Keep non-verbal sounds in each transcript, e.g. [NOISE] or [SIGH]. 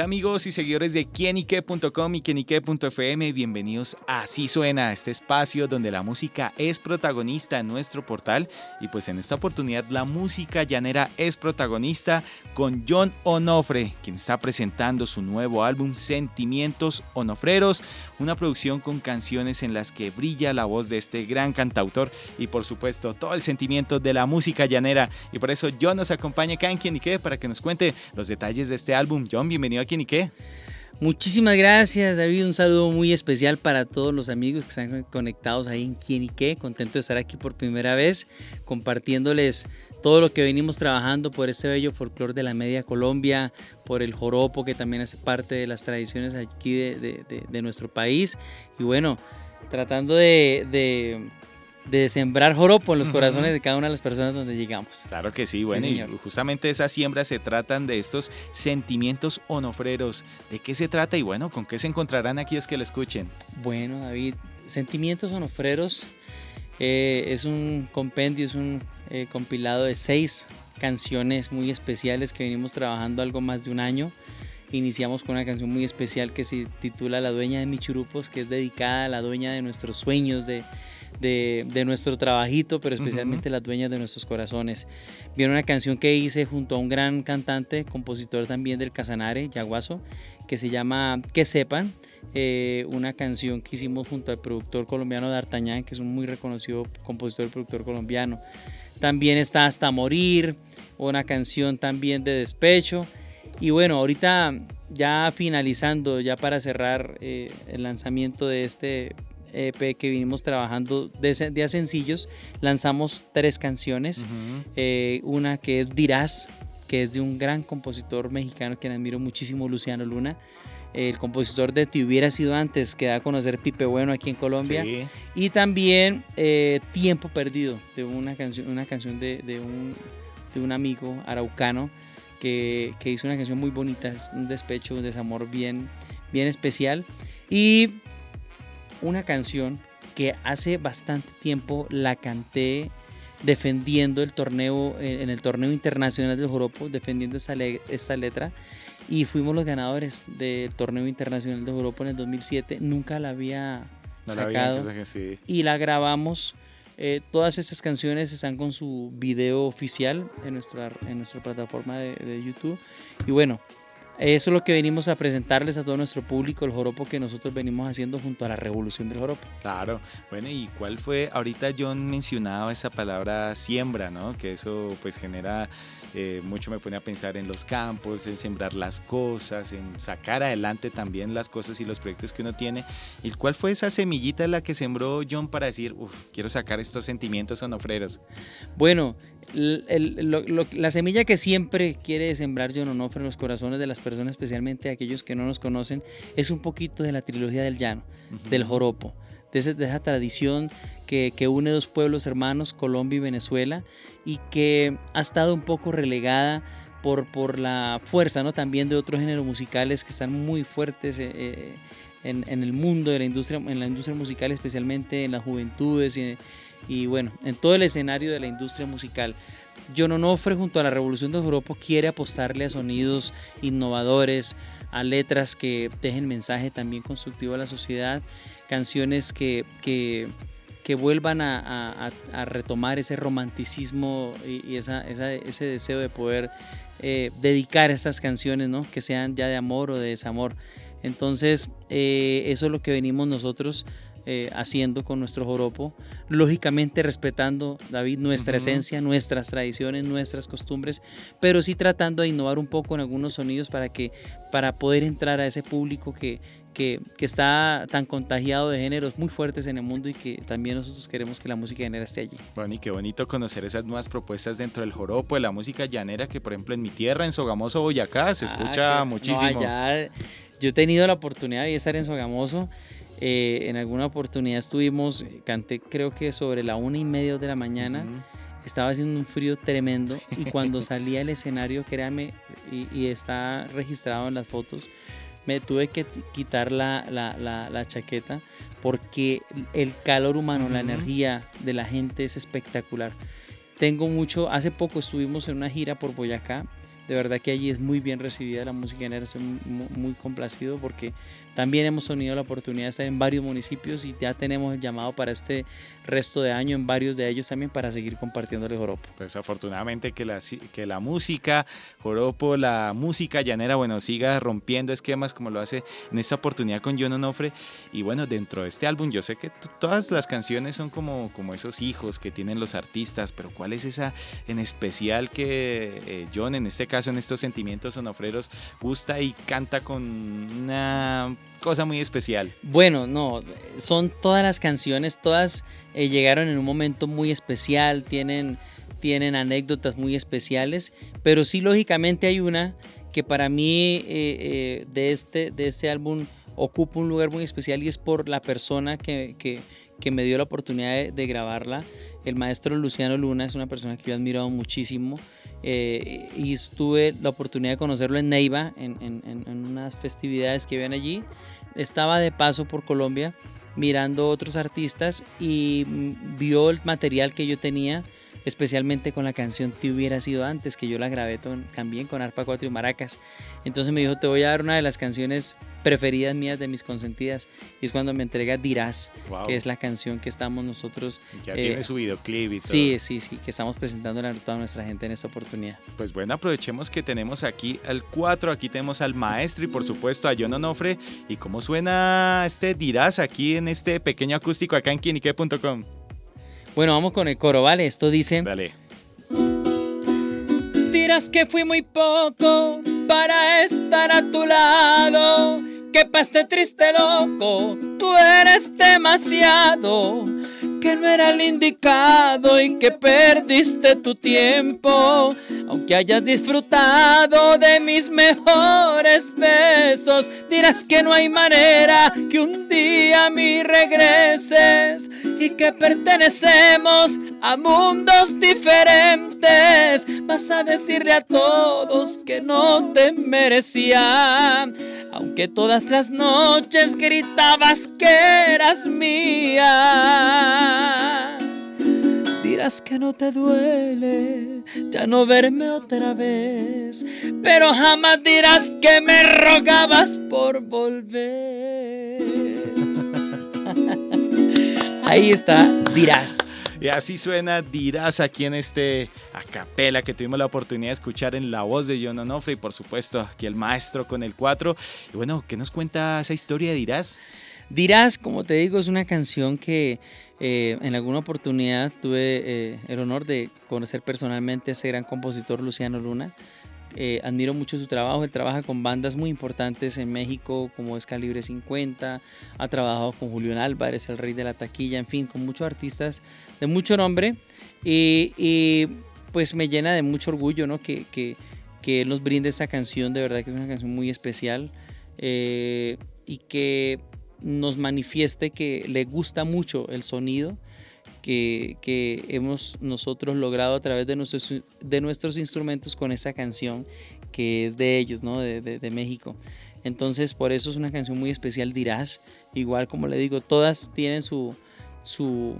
Amigos y seguidores de quienique.com y quienique.fm, bienvenidos a Así Suena, este espacio donde la música es protagonista en nuestro portal. Y pues en esta oportunidad la música llanera es protagonista con John Onofre, quien está presentando su nuevo álbum Sentimientos Onofreros, una producción con canciones en las que brilla la voz de este gran cantautor y por supuesto todo el sentimiento de la música llanera. Y por eso John nos acompaña acá en Quienique para que nos cuente los detalles de este álbum. John, bienvenido bienvenido a Quién Muchísimas gracias, David. Un saludo muy especial para todos los amigos que están conectados ahí en Quién y Qué. Contento de estar aquí por primera vez, compartiéndoles todo lo que venimos trabajando por este bello folclore de la media Colombia, por el joropo que también hace parte de las tradiciones aquí de, nuestro país. Y bueno, tratando de de sembrar joropo en los corazones de cada una de las personas donde llegamos. Claro que sí, bueno, y justamente esas siembras se tratan de estos sentimientos onofreros. ¿De qué se trata y bueno, con qué se encontrarán aquellos que lo escuchen? Bueno, David, Sentimientos onofreros eh, es un compendio, es un eh, compilado de seis canciones muy especiales que venimos trabajando algo más de un año. Iniciamos con una canción muy especial que se titula La dueña de mis churupos, que es dedicada a la dueña de nuestros sueños, de, de, nuestro trabajito, pero especialmente las dueñas de nuestros corazones. Vieron una canción que hice junto a un gran cantante, compositor también del Casanare, Yaguazo, que se llama Que Sepan. Eh, una canción que hicimos junto al productor colombiano D'Artagnan, que es un muy reconocido compositor y productor colombiano. También está Hasta Morir, una canción también de despecho. Y bueno, ahorita ya finalizando, ya para cerrar eh, el lanzamiento de este EP que vinimos trabajando de días sencillos, lanzamos tres canciones. Eh, una que es Dirás, que es de un gran compositor mexicano que admiro muchísimo, Luciano Luna. El compositor de Te hubiera sido antes, que da a conocer Pipe Bueno aquí en Colombia. Y también eh, Tiempo Perdido, de una canción, una canción de, de, un, de un amigo araucano que, que, hizo una canción muy bonita, es un despecho, un desamor bien, bien especial. Y una canción que hace bastante tiempo la canté defendiendo el torneo, eh, en el torneo internacional del Joropo, defendiendo esta, esta letra. Y fuimos los ganadores del torneo internacional del Joropo en el 2007. Nunca la había sacado. Y la grabamos. Eh, todas estas canciones están con su video oficial en nuestra, en nuestra plataforma de, de YouTube. Y bueno, eso es lo que venimos a presentarles a todo nuestro público, el joropo que nosotros venimos haciendo junto a la revolución del joropo. Claro, bueno, ¿y cuál fue? Ahorita John mencionaba esa palabra siembra, ¿no? Que eso pues genera eh, mucho me pone a pensar en los campos, en sembrar las cosas, en sacar adelante también las cosas y los proyectos que uno tiene. ¿Y cuál fue esa semillita la que sembró John para decir, Uf, quiero sacar estos sentimientos onofreros? Bueno, la semilla que siempre quiere sembrar John Onofre en los corazones de las personas, especialmente aquellos que no nos conocen, es un poquito de la trilogía del llano, del joropo de, esa tradición que, une dos pueblos hermanos, Colombia y Venezuela, y que ha estado un poco relegada por, por la fuerza ¿no? también de otros géneros musicales que están muy fuertes eh, eh, en, el mundo de la industria, en la industria musical, especialmente en las juventudes y, bueno, en todo el escenario de la industria musical. John Onofre junto a la Revolución de Europa quiere apostarle a sonidos innovadores, a letras que dejen mensaje también constructivo a la sociedad canciones que, que, vuelvan a, retomar ese romanticismo y, ese deseo de poder eh, dedicar esas canciones, ¿no? que sean ya de amor o de desamor. Entonces, eh, eso es lo que venimos nosotros eh, haciendo con nuestro joropo, lógicamente respetando, David, nuestra esencia, nuestras tradiciones, nuestras costumbres, pero sí tratando de innovar un poco en algunos sonidos para, que, para poder entrar a ese público que, que, que, está tan contagiado de géneros muy fuertes en el mundo y que también nosotros queremos que la música llanera esté allí. Bueno, y qué bonito conocer esas nuevas propuestas dentro del joropo, de la música llanera, que por ejemplo en mi tierra, en Sogamoso, Boyacá, se ah, escucha muchísimo. yo he tenido la oportunidad de estar en Sogamoso eh, en alguna oportunidad estuvimos, canté creo que sobre la una y media de la mañana. estaba haciendo un frío tremendo y cuando [LAUGHS] salía al escenario, créame, y, está registrado en las fotos, me tuve que quitar la, la, chaqueta porque el calor humano, la energía de la gente es espectacular. Tengo mucho, hace poco estuvimos en una gira por Boyacá de verdad que allí es muy bien recibida la música en estoy muy, muy, complacido porque también hemos tenido la oportunidad de estar en varios municipios y ya tenemos el llamado para este resto de año en varios de ellos también para seguir compartiendo el joropo. Pues afortunadamente que la, que la música joropo, la música llanera, bueno, siga rompiendo esquemas como lo hace en esta oportunidad con John Onofre. Y bueno, dentro de este álbum yo sé que todas las canciones son como, como esos hijos que tienen los artistas, pero ¿cuál es esa en especial que eh, John en este caso en estos sentimientos onofreros gusta y canta con una cosa muy especial. Bueno, no, son todas las canciones, todas eh, llegaron en un momento muy especial, tienen, tienen anécdotas muy especiales, pero sí lógicamente hay una que para mí eh, eh, de, este, de este álbum ocupa un lugar muy especial y es por la persona que, que, que me dio la oportunidad de, grabarla. El maestro Luciano Luna es una persona que yo he admirado muchísimo. Y tuve la oportunidad de conocerlo en Neiva, en, en, en unas festividades que ven allí. Estaba de paso por Colombia mirando otros artistas y mm, vio el material que yo tenía especialmente con la canción Te hubiera sido antes, que yo la grabé también con arpa 4 y maracas. Entonces me dijo, te voy a dar una de las canciones preferidas mías de mis consentidas, y es cuando me entrega Dirás, que es la canción que estamos nosotros... Ya tiene eh, su videoclip y todo. Sí, sí, sí, que estamos presentando a toda nuestra gente en esta oportunidad. Pues bueno, aprovechemos que tenemos aquí al 4, aquí tenemos al maestro y por supuesto a John Onofre. ¿Y cómo suena este Dirás aquí en este pequeño acústico acá en quienique.com? Bueno, vamos con el coro, ¿vale? Esto dice... Dale. Dirás que fui muy poco para estar a tu lado, que pa' este triste loco tú eres demasiado que no era el indicado y que perdiste tu tiempo. Aunque hayas disfrutado de mis mejores besos, dirás que no hay manera que un día mí regreses y que pertenecemos a mundos diferentes. Vas a decirle a todos que no te merecían, aunque todas las noches gritabas que eras mía. Que no te duele ya no verme otra vez, pero jamás dirás que me rogabas por volver. [LAUGHS] Ahí está, dirás. Y así suena Dirás aquí en este acapela que tuvimos la oportunidad de escuchar en la voz de John Onofre y por supuesto aquí el maestro con el 4. Y bueno, ¿qué nos cuenta esa historia Dirás? Dirás, como te digo, es una canción que eh, en alguna oportunidad tuve eh, el honor de conocer personalmente a ese gran compositor Luciano Luna. Eh, admiro mucho su trabajo. Él trabaja con bandas muy importantes en México, como es Calibre 50. Ha trabajado con Julián Álvarez, el rey de la taquilla, en fin, con muchos artistas de mucho nombre. Y, pues me llena de mucho orgullo ¿no? que, que, que, él nos brinde esta canción. De verdad que es una canción muy especial. Eh, y que nos manifieste que le gusta mucho el sonido que, hemos nosotros logrado a través de nuestros, de nuestros instrumentos con esa canción que es de ellos, ¿no? de, México. Entonces, por eso es una canción muy especial, dirás. Igual, como le digo, todas tienen su, su,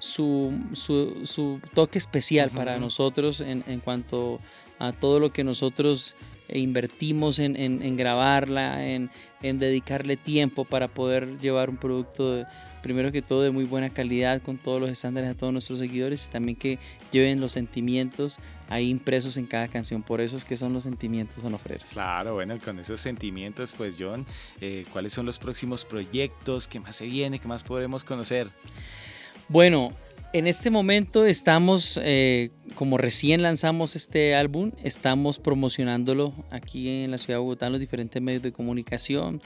su, toque especial para nosotros en, en, cuanto a todo lo que nosotros invertimos en, en, grabarla, en, en, dedicarle tiempo para poder llevar un producto de, primero que todo de muy buena calidad con todos los estándares a todos nuestros seguidores y también que lleven los sentimientos ahí impresos en cada canción. Por eso es que son los sentimientos sonofreros. Claro, bueno, con esos sentimientos, pues John, eh, ¿cuáles son los próximos proyectos? ¿Qué más se viene? ¿Qué más podremos conocer? Bueno, en este momento estamos, eh, como recién lanzamos este álbum, estamos promocionándolo aquí en la ciudad de Bogotá en los diferentes medios de comunicación.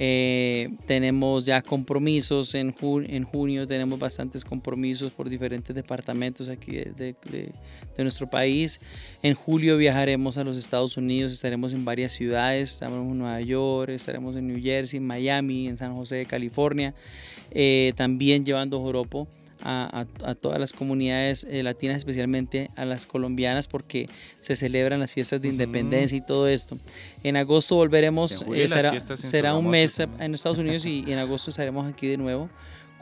Eh, tenemos ya compromisos en, en, junio, tenemos bastantes compromisos por diferentes departamentos aquí de, de, nuestro país. En julio viajaremos a los Estados Unidos, estaremos en varias ciudades, estaremos en Nueva York, estaremos en New Jersey, en Miami, en San José de California, eh, también llevando joropo a, todas las comunidades eh, latinas, especialmente a las colombianas, porque se celebran las fiestas de independencia y todo esto. En agosto volveremos, eh, será, un mes en Estados Unidos y, en agosto estaremos aquí de nuevo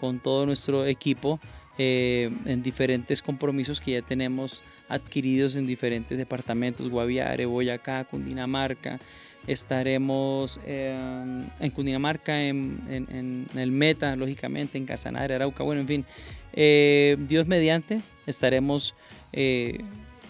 con todo nuestro equipo eh, en diferentes compromisos que ya tenemos adquiridos en diferentes departamentos, Guaviare, Boyacá, Cundinamarca, estaremos en Cundinamarca, en, en, el Meta, lógicamente, en Casanare, Arauca, bueno, en fin, eh, Dios mediante, estaremos eh,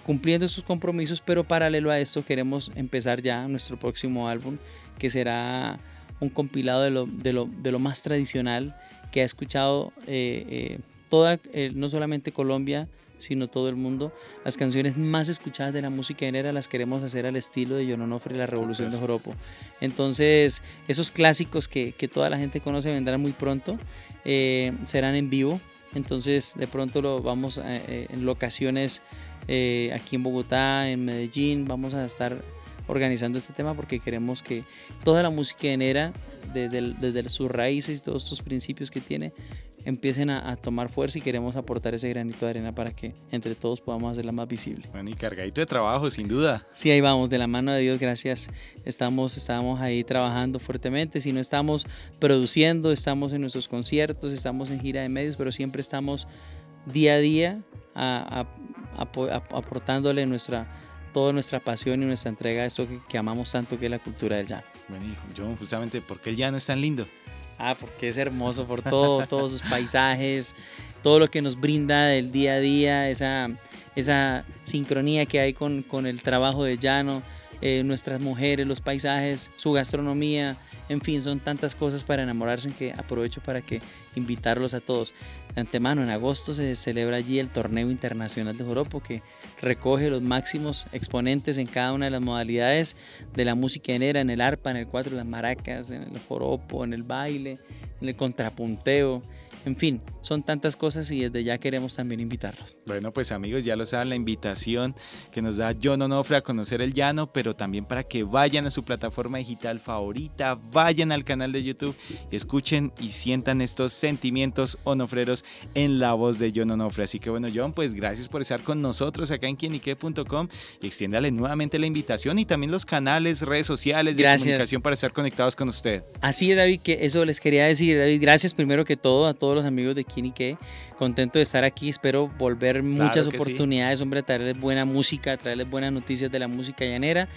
cumpliendo esos compromisos, pero paralelo a esto queremos empezar ya nuestro próximo álbum, que será un compilado de lo, de lo, de lo más tradicional que ha escuchado eh, toda, no solamente Colombia, sino todo el mundo. Las canciones más escuchadas de la música enera las queremos hacer al estilo de Yononofre y la Revolución de Joropo. Entonces, esos clásicos que, que, toda la gente conoce vendrán muy pronto, serán en vivo entonces de pronto lo vamos eh, en locaciones eh, aquí en Bogotá, en Medellín, vamos a estar organizando este tema porque queremos que toda la música enera, desde, desde sus raíces y todos estos principios que tiene, empiecen a, tomar fuerza y queremos aportar ese granito de arena para que entre todos podamos hacerla más visible. Bueno, y cargadito de trabajo, sin duda. Sí, ahí vamos, de la mano de Dios, gracias. Estamos, estamos ahí trabajando fuertemente. Si no estamos produciendo, estamos en nuestros conciertos, estamos en gira de medios, pero siempre estamos día a día aportándole nuestra toda nuestra pasión y nuestra entrega a esto que, que, amamos tanto que es la cultura del llano. Bueno, hijo, yo justamente, ¿por qué el llano es tan lindo? Ah, porque es hermoso por todo, todos sus paisajes, todo lo que nos brinda del día a día, esa, esa sincronía que hay con, con el trabajo de llano, eh, nuestras mujeres, los paisajes, su gastronomía, en fin, son tantas cosas para enamorarse que aprovecho para que invitarlos a todos. De antemano, en agosto se celebra allí el Torneo Internacional de Joropo que recoge los máximos exponentes en cada una de las modalidades de la música enera, en el arpa, en el cuatro, las maracas, en el joropo, en el baile, en el contrapunteo. En fin, son tantas cosas y desde ya queremos también invitarlos. Bueno, pues amigos, ya lo saben, la invitación que nos da John Onofre a conocer el llano, pero también para que vayan a su plataforma digital favorita, vayan al canal de YouTube, escuchen y sientan estos sentimientos onofreros en la voz de John Onofre. Así que bueno, John, pues gracias por estar con nosotros acá en quienique.com y extiéndale nuevamente la invitación y también los canales, redes sociales de comunicación para estar conectados con usted. Así es, David, que eso les quería decir, David, gracias primero que todo a todos los amigos de Kinique. Contento de estar aquí. Espero volver muchas oportunidades, hombre, a traerles buena música, traerles buenas noticias de la música llanera.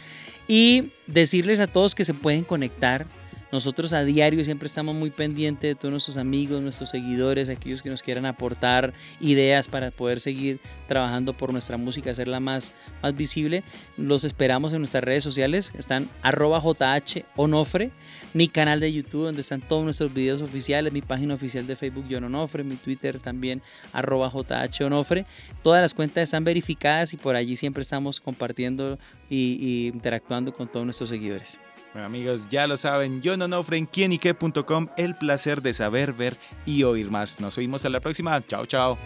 Y decirles a todos que se pueden conectar nosotros a diario siempre estamos muy pendientes de todos nuestros amigos, nuestros seguidores, aquellos que nos quieran aportar ideas para poder seguir trabajando por nuestra música, hacerla más, más visible. Los esperamos en nuestras redes sociales. Están arroba JH Onofre, mi canal de YouTube donde están todos nuestros videos oficiales, mi página oficial de Facebook John Onofre, mi Twitter también arroba JH Onofre. Todas las cuentas están verificadas y por allí siempre estamos compartiendo y interactuando con todos nuestros seguidores. Bueno amigos, ya lo saben, yo no en quienique.com, el placer de saber, ver y oír más. Nos oímos a la próxima. Chao, chao.